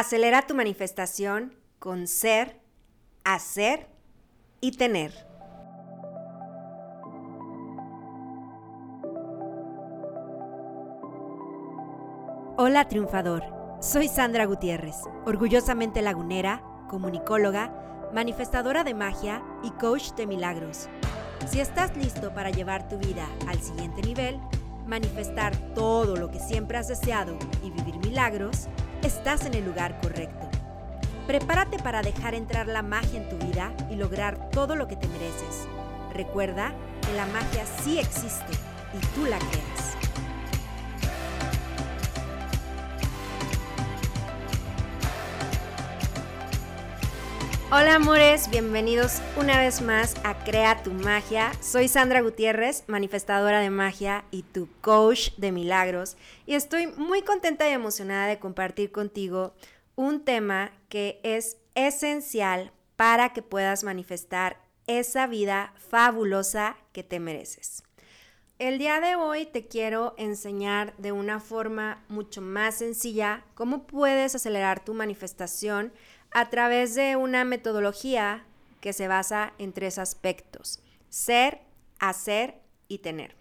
Acelera tu manifestación con ser, hacer y tener. Hola triunfador, soy Sandra Gutiérrez, orgullosamente lagunera, comunicóloga, manifestadora de magia y coach de milagros. Si estás listo para llevar tu vida al siguiente nivel, manifestar todo lo que siempre has deseado y vivir milagros, estás en el lugar correcto. Prepárate para dejar entrar la magia en tu vida y lograr todo lo que te mereces. Recuerda que la magia sí existe y tú la creas. Hola amores, bienvenidos una vez más a Crea tu magia. Soy Sandra Gutiérrez, manifestadora de magia y tu coach de milagros. Y estoy muy contenta y emocionada de compartir contigo un tema que es esencial para que puedas manifestar esa vida fabulosa que te mereces. El día de hoy te quiero enseñar de una forma mucho más sencilla cómo puedes acelerar tu manifestación a través de una metodología que se basa en tres aspectos, ser, hacer y tener.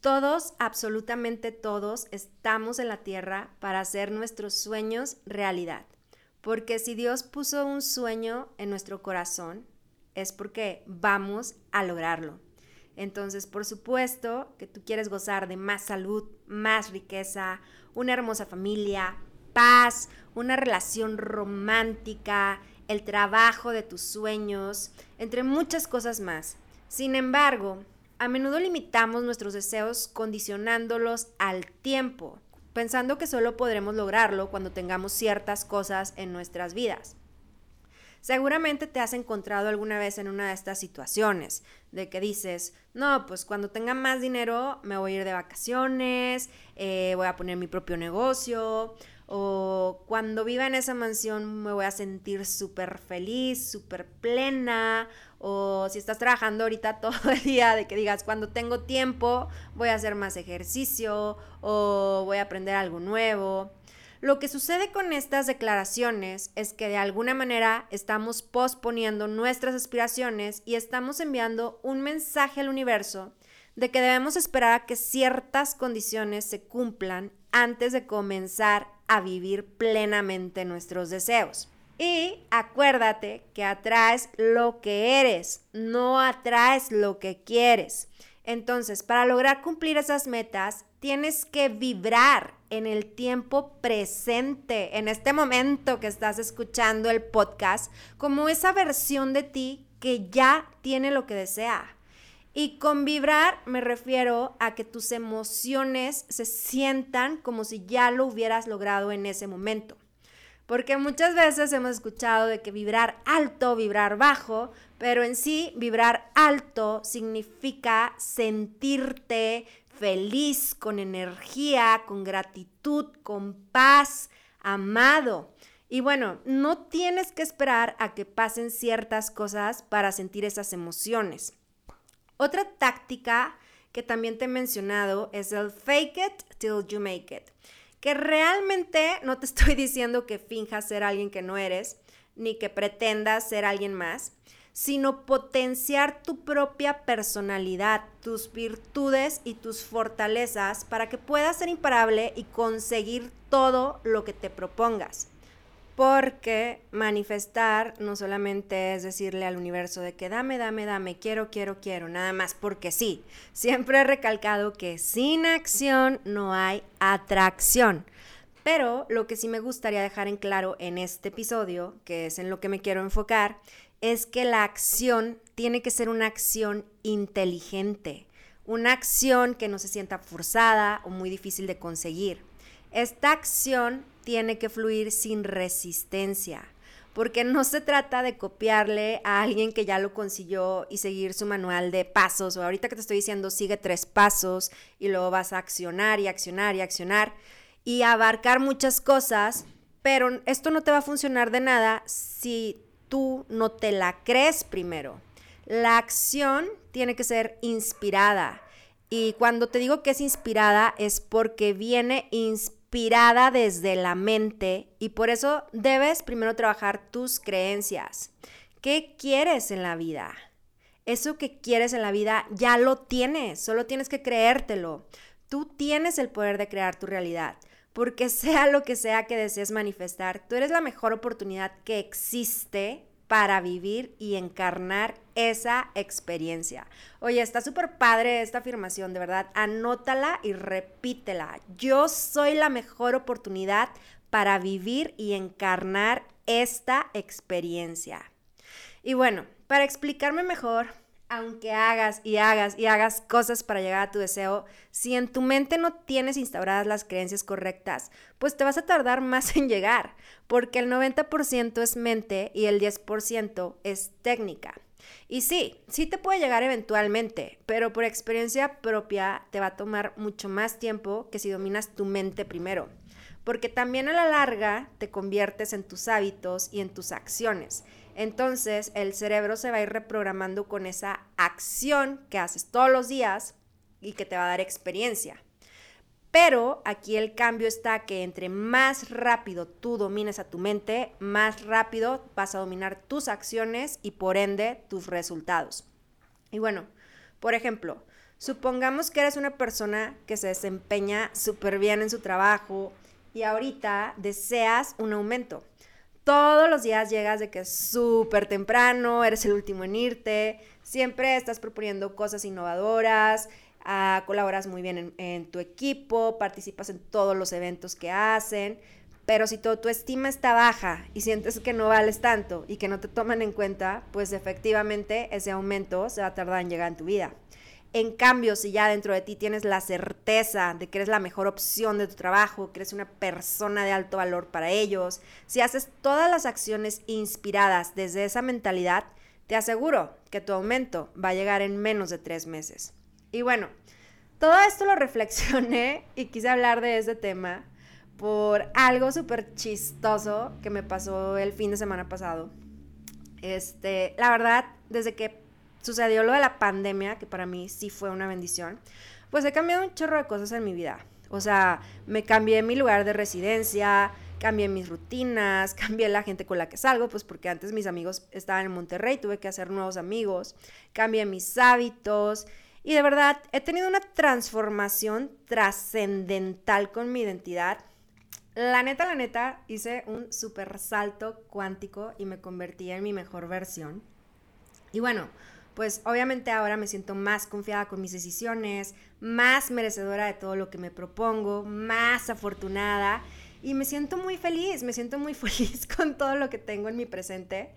Todos, absolutamente todos, estamos en la tierra para hacer nuestros sueños realidad. Porque si Dios puso un sueño en nuestro corazón, es porque vamos a lograrlo. Entonces, por supuesto que tú quieres gozar de más salud, más riqueza, una hermosa familia, paz, una relación romántica, el trabajo de tus sueños, entre muchas cosas más. Sin embargo, a menudo limitamos nuestros deseos condicionándolos al tiempo, pensando que solo podremos lograrlo cuando tengamos ciertas cosas en nuestras vidas. Seguramente te has encontrado alguna vez en una de estas situaciones, de que dices, no, pues cuando tenga más dinero me voy a ir de vacaciones, eh, voy a poner mi propio negocio, o cuando viva en esa mansión me voy a sentir súper feliz, súper plena, o si estás trabajando ahorita todo el día, de que digas, cuando tengo tiempo voy a hacer más ejercicio o voy a aprender algo nuevo. Lo que sucede con estas declaraciones es que de alguna manera estamos posponiendo nuestras aspiraciones y estamos enviando un mensaje al universo de que debemos esperar a que ciertas condiciones se cumplan antes de comenzar a vivir plenamente nuestros deseos. Y acuérdate que atraes lo que eres, no atraes lo que quieres. Entonces, para lograr cumplir esas metas, tienes que vibrar en el tiempo presente, en este momento que estás escuchando el podcast, como esa versión de ti que ya tiene lo que desea. Y con vibrar me refiero a que tus emociones se sientan como si ya lo hubieras logrado en ese momento. Porque muchas veces hemos escuchado de que vibrar alto, vibrar bajo, pero en sí vibrar alto significa sentirte feliz, con energía, con gratitud, con paz, amado. Y bueno, no tienes que esperar a que pasen ciertas cosas para sentir esas emociones. Otra táctica que también te he mencionado es el fake it till you make it, que realmente no te estoy diciendo que finjas ser alguien que no eres, ni que pretendas ser alguien más, sino potenciar tu propia personalidad, tus virtudes y tus fortalezas para que puedas ser imparable y conseguir todo lo que te propongas. Porque manifestar no solamente es decirle al universo de que dame, dame, dame, quiero, quiero, quiero, nada más porque sí. Siempre he recalcado que sin acción no hay atracción. Pero lo que sí me gustaría dejar en claro en este episodio, que es en lo que me quiero enfocar, es que la acción tiene que ser una acción inteligente, una acción que no se sienta forzada o muy difícil de conseguir. Esta acción tiene que fluir sin resistencia, porque no se trata de copiarle a alguien que ya lo consiguió y seguir su manual de pasos, o ahorita que te estoy diciendo, sigue tres pasos y luego vas a accionar y accionar y accionar y abarcar muchas cosas, pero esto no te va a funcionar de nada si tú no te la crees primero. La acción tiene que ser inspirada. Y cuando te digo que es inspirada es porque viene inspirada inspirada desde la mente y por eso debes primero trabajar tus creencias. ¿Qué quieres en la vida? Eso que quieres en la vida ya lo tienes, solo tienes que creértelo. Tú tienes el poder de crear tu realidad, porque sea lo que sea que desees manifestar, tú eres la mejor oportunidad que existe para vivir y encarnar esa experiencia. Oye, está súper padre esta afirmación, de verdad. Anótala y repítela. Yo soy la mejor oportunidad para vivir y encarnar esta experiencia. Y bueno, para explicarme mejor, aunque hagas y hagas y hagas cosas para llegar a tu deseo, si en tu mente no tienes instauradas las creencias correctas, pues te vas a tardar más en llegar, porque el 90% es mente y el 10% es técnica. Y sí, sí te puede llegar eventualmente, pero por experiencia propia te va a tomar mucho más tiempo que si dominas tu mente primero, porque también a la larga te conviertes en tus hábitos y en tus acciones. Entonces el cerebro se va a ir reprogramando con esa acción que haces todos los días y que te va a dar experiencia. Pero aquí el cambio está que entre más rápido tú domines a tu mente, más rápido vas a dominar tus acciones y por ende tus resultados. Y bueno, por ejemplo, supongamos que eres una persona que se desempeña súper bien en su trabajo y ahorita deseas un aumento todos los días llegas de que es súper temprano, eres el último en irte, siempre estás proponiendo cosas innovadoras, ah, colaboras muy bien en, tu equipo, participas en todos los eventos que hacen, pero si tu estima está baja y sientes que no vales tanto y que no te toman en cuenta, pues efectivamente ese aumento se va a tardar en llegar en tu vida. En cambio, si ya dentro de ti tienes la certeza de que eres la mejor opción de tu trabajo, que eres una persona de alto valor para ellos, si haces todas las acciones inspiradas desde esa mentalidad, te aseguro que tu aumento va a llegar en menos de tres meses. Y bueno, todo esto lo reflexioné y quise hablar de este tema por algo súper chistoso que me pasó el fin de semana pasado. Este, la verdad, desde que sucedió lo de la pandemia, que para mí sí fue una bendición, pues he cambiado un chorro de cosas en mi vida. O sea, me cambié mi lugar de residencia, cambié mis rutinas, cambié la gente con la que salgo, pues porque antes mis amigos estaban en Monterrey, tuve que hacer nuevos amigos, cambié mis hábitos y de verdad he tenido una transformación trascendental con mi identidad. La neta, la neta, hice un super salto cuántico y me convertí en mi mejor versión. Y bueno, pues obviamente ahora me siento más confiada con mis decisiones, más merecedora de todo lo que me propongo, más afortunada y me siento muy feliz, me siento muy feliz con todo lo que tengo en mi presente.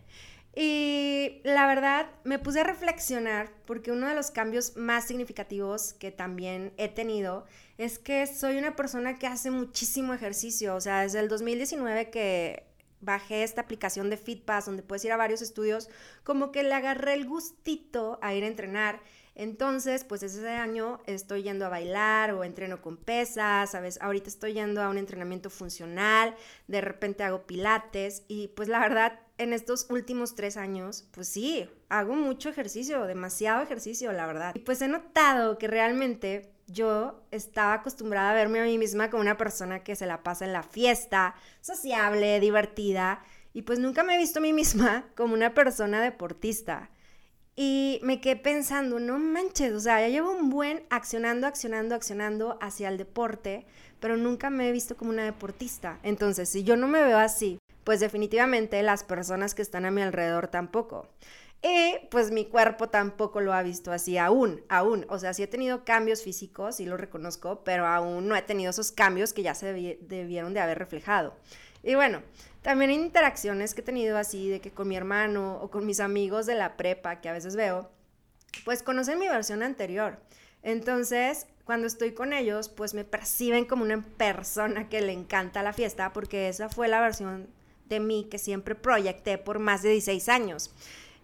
Y la verdad, me puse a reflexionar porque uno de los cambios más significativos que también he tenido es que soy una persona que hace muchísimo ejercicio. O sea, desde el 2019 que bajé esta aplicación de FitPass donde puedes ir a varios estudios, como que le agarré el gustito a ir a entrenar. Entonces, pues ese año estoy yendo a bailar o entreno con pesas, ¿sabes? Ahorita estoy yendo a un entrenamiento funcional, de repente hago pilates y pues la verdad, en estos últimos tres años, pues sí, hago mucho ejercicio, demasiado ejercicio, la verdad. Y pues he notado que realmente yo estaba acostumbrada a verme a mí misma como una persona que se la pasa en la fiesta, sociable, divertida, y pues nunca me he visto a mí misma como una persona deportista. Y me quedé pensando, no manches, o sea, ya llevo un buen accionando, accionando, accionando hacia el deporte, pero nunca me he visto como una deportista. Entonces, si yo no me veo así, pues definitivamente las personas que están a mi alrededor tampoco. Y pues mi cuerpo tampoco lo ha visto así aún, aún. O sea, sí he tenido cambios físicos, sí lo reconozco, pero aún no he tenido esos cambios que ya se debieron de haber reflejado. Y bueno, también interacciones que he tenido así, de que con mi hermano o con mis amigos de la prepa, que a veces veo, pues conocen mi versión anterior. Entonces, cuando estoy con ellos, pues me perciben como una persona que le encanta la fiesta, porque esa fue la versión de mí que siempre proyecté por más de 16 años.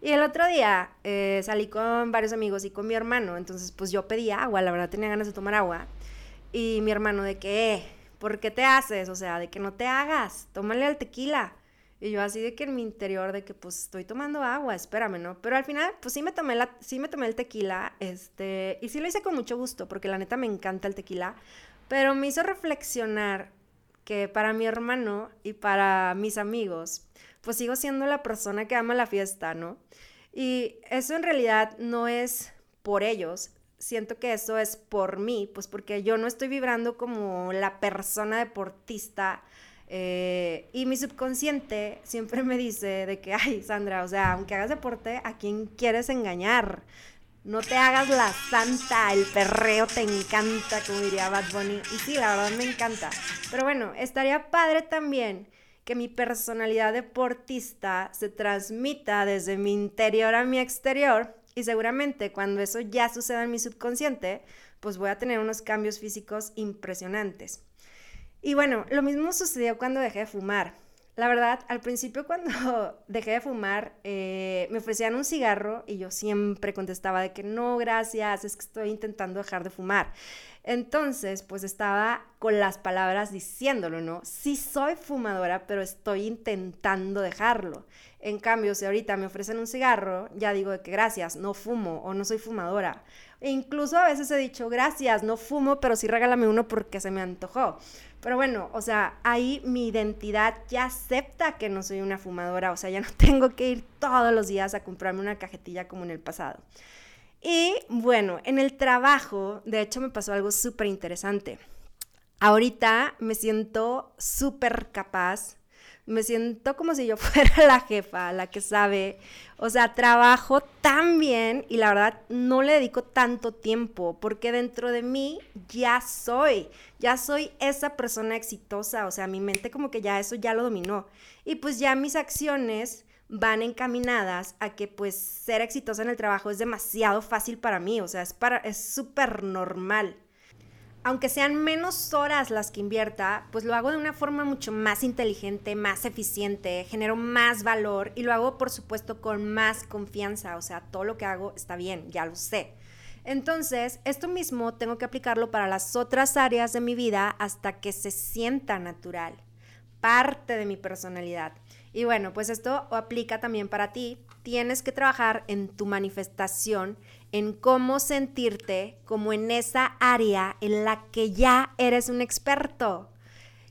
Y el otro día eh, salí con varios amigos y con mi hermano, entonces pues yo pedí agua, la verdad tenía ganas de tomar agua. Y mi hermano de que, eh, ¿por qué te haces? O sea, de que no te hagas, tómale al tequila. Y yo así de que en mi interior de que pues estoy tomando agua, espérame, ¿no? Pero al final pues sí me tomé la sí me tomé el tequila, este, y sí lo hice con mucho gusto porque la neta me encanta el tequila, pero me hizo reflexionar que para mi hermano y para mis amigos, pues sigo siendo la persona que ama la fiesta, ¿no? Y eso en realidad no es por ellos, siento que eso es por mí, pues porque yo no estoy vibrando como la persona deportista eh, y mi subconsciente siempre me dice de que, ay, Sandra, o sea, aunque hagas deporte, ¿a quién quieres engañar? No te hagas la santa, el perreo te encanta, como diría Bad Bunny. Y sí, la verdad me encanta. Pero bueno, estaría padre también que mi personalidad deportista se transmita desde mi interior a mi exterior y seguramente cuando eso ya suceda en mi subconsciente, pues voy a tener unos cambios físicos impresionantes. Y bueno, lo mismo sucedió cuando dejé de fumar. La verdad, al principio cuando dejé de fumar, eh, me ofrecían un cigarro y yo siempre contestaba de que no, gracias, es que estoy intentando dejar de fumar. Entonces, pues estaba con las palabras diciéndolo, ¿no? Sí soy fumadora, pero estoy intentando dejarlo. En cambio, si ahorita me ofrecen un cigarro, ya digo que gracias, no fumo o no soy fumadora. E incluso a veces he dicho, gracias, no fumo, pero sí regálame uno porque se me antojó. Pero bueno, o sea, ahí mi identidad ya acepta que no soy una fumadora, o sea, ya no tengo que ir todos los días a comprarme una cajetilla como en el pasado. Y bueno, en el trabajo, de hecho, me pasó algo súper interesante. Ahorita me siento súper capaz me siento como si yo fuera la jefa, la que sabe. O sea, trabajo tan bien y la verdad no le dedico tanto tiempo porque dentro de mí ya soy, ya soy esa persona exitosa. O sea, mi mente como que ya eso ya lo dominó. Y pues ya mis acciones van encaminadas a que pues ser exitosa en el trabajo es demasiado fácil para mí. O sea, es para, es súper normal aunque sean menos horas las que invierta, pues lo hago de una forma mucho más inteligente, más eficiente, genero más valor y lo hago por supuesto con más confianza, o sea, todo lo que hago está bien, ya lo sé. Entonces, esto mismo tengo que aplicarlo para las otras áreas de mi vida hasta que se sienta natural, parte de mi personalidad. Y bueno, pues esto aplica también para ti. Tienes que trabajar en tu manifestación en cómo sentirte como en esa área en la que ya eres un experto.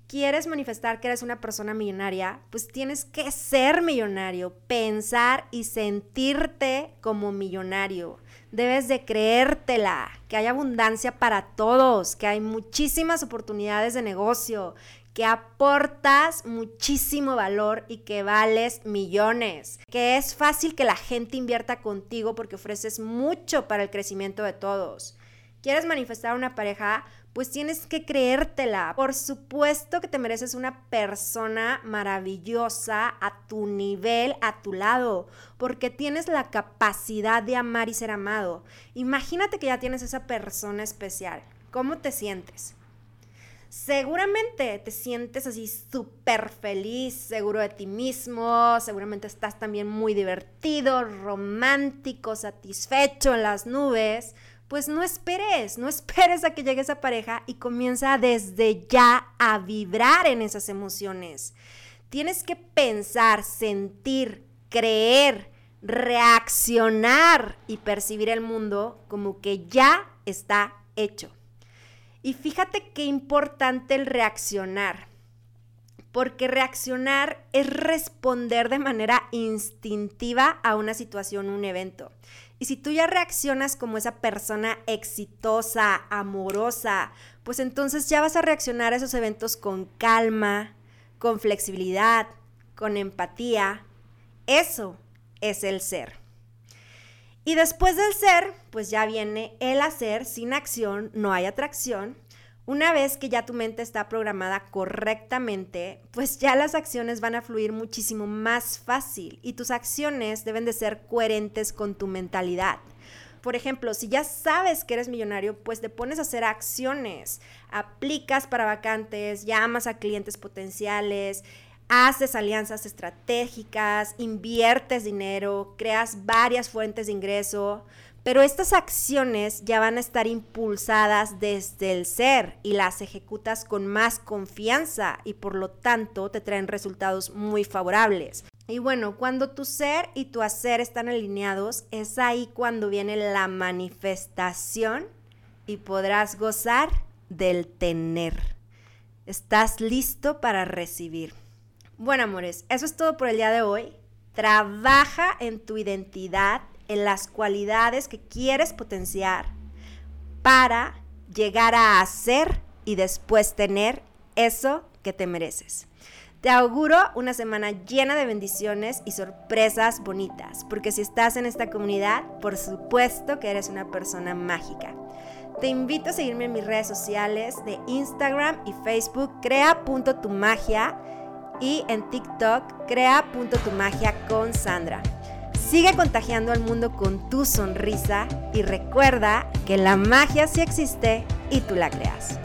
¿Quieres manifestar que eres una persona millonaria? Pues tienes que ser millonario, pensar y sentirte como millonario. Debes de creértela, que hay abundancia para todos, que hay muchísimas oportunidades de negocio, que aportas muchísimo valor y que vales millones, que es fácil que la gente invierta contigo porque ofreces mucho para el crecimiento de todos. ¿Quieres manifestar una pareja? Pues tienes que creértela. Por supuesto que te mereces una persona maravillosa a tu nivel, a tu lado, porque tienes la capacidad de amar y ser amado. Imagínate que ya tienes esa persona especial. ¿Cómo te sientes? Seguramente te sientes así súper feliz, seguro de ti mismo, seguramente estás también muy divertido, romántico, satisfecho en las nubes. Pues no esperes, no esperes a que llegue esa pareja y comienza desde ya a vibrar en esas emociones. Tienes que pensar, sentir, creer, reaccionar y percibir el mundo como que ya está hecho. Y fíjate qué importante el reaccionar, porque reaccionar es responder de manera instintiva a una situación, un evento. Y si tú ya reaccionas como esa persona exitosa, amorosa, pues entonces ya vas a reaccionar a esos eventos con calma, con flexibilidad, con empatía. Eso es el ser. Y después del ser, pues ya viene el hacer. Sin acción no hay atracción. Una vez que ya tu mente está programada correctamente, pues ya las acciones van a fluir muchísimo más fácil y tus acciones deben de ser coherentes con tu mentalidad. Por ejemplo, si ya sabes que eres millonario, pues te pones a hacer acciones, aplicas para vacantes, llamas a clientes potenciales, haces alianzas estratégicas, inviertes dinero, creas varias fuentes de ingreso, pero estas acciones ya van a estar impulsadas desde el ser y las ejecutas con más confianza y por lo tanto te traen resultados muy favorables. Y bueno, cuando tu ser y tu hacer están alineados, es ahí cuando viene la manifestación y podrás gozar del tener. ¿Estás listo para recibir? Bueno, amores, eso es todo por el día de hoy. Trabaja en tu identidad, en las cualidades que quieres potenciar para llegar a hacer y después tener eso que te mereces. Te auguro una semana llena de bendiciones y sorpresas bonitas, porque si estás en esta comunidad, por supuesto que eres una persona mágica. Te invito a seguirme en mis redes sociales de Instagram y Facebook, crea.tumagia y en TikTok, crea.tumagia con Sandra. Sigue contagiando al mundo con tu sonrisa y recuerda que la magia sí existe y tú la creas.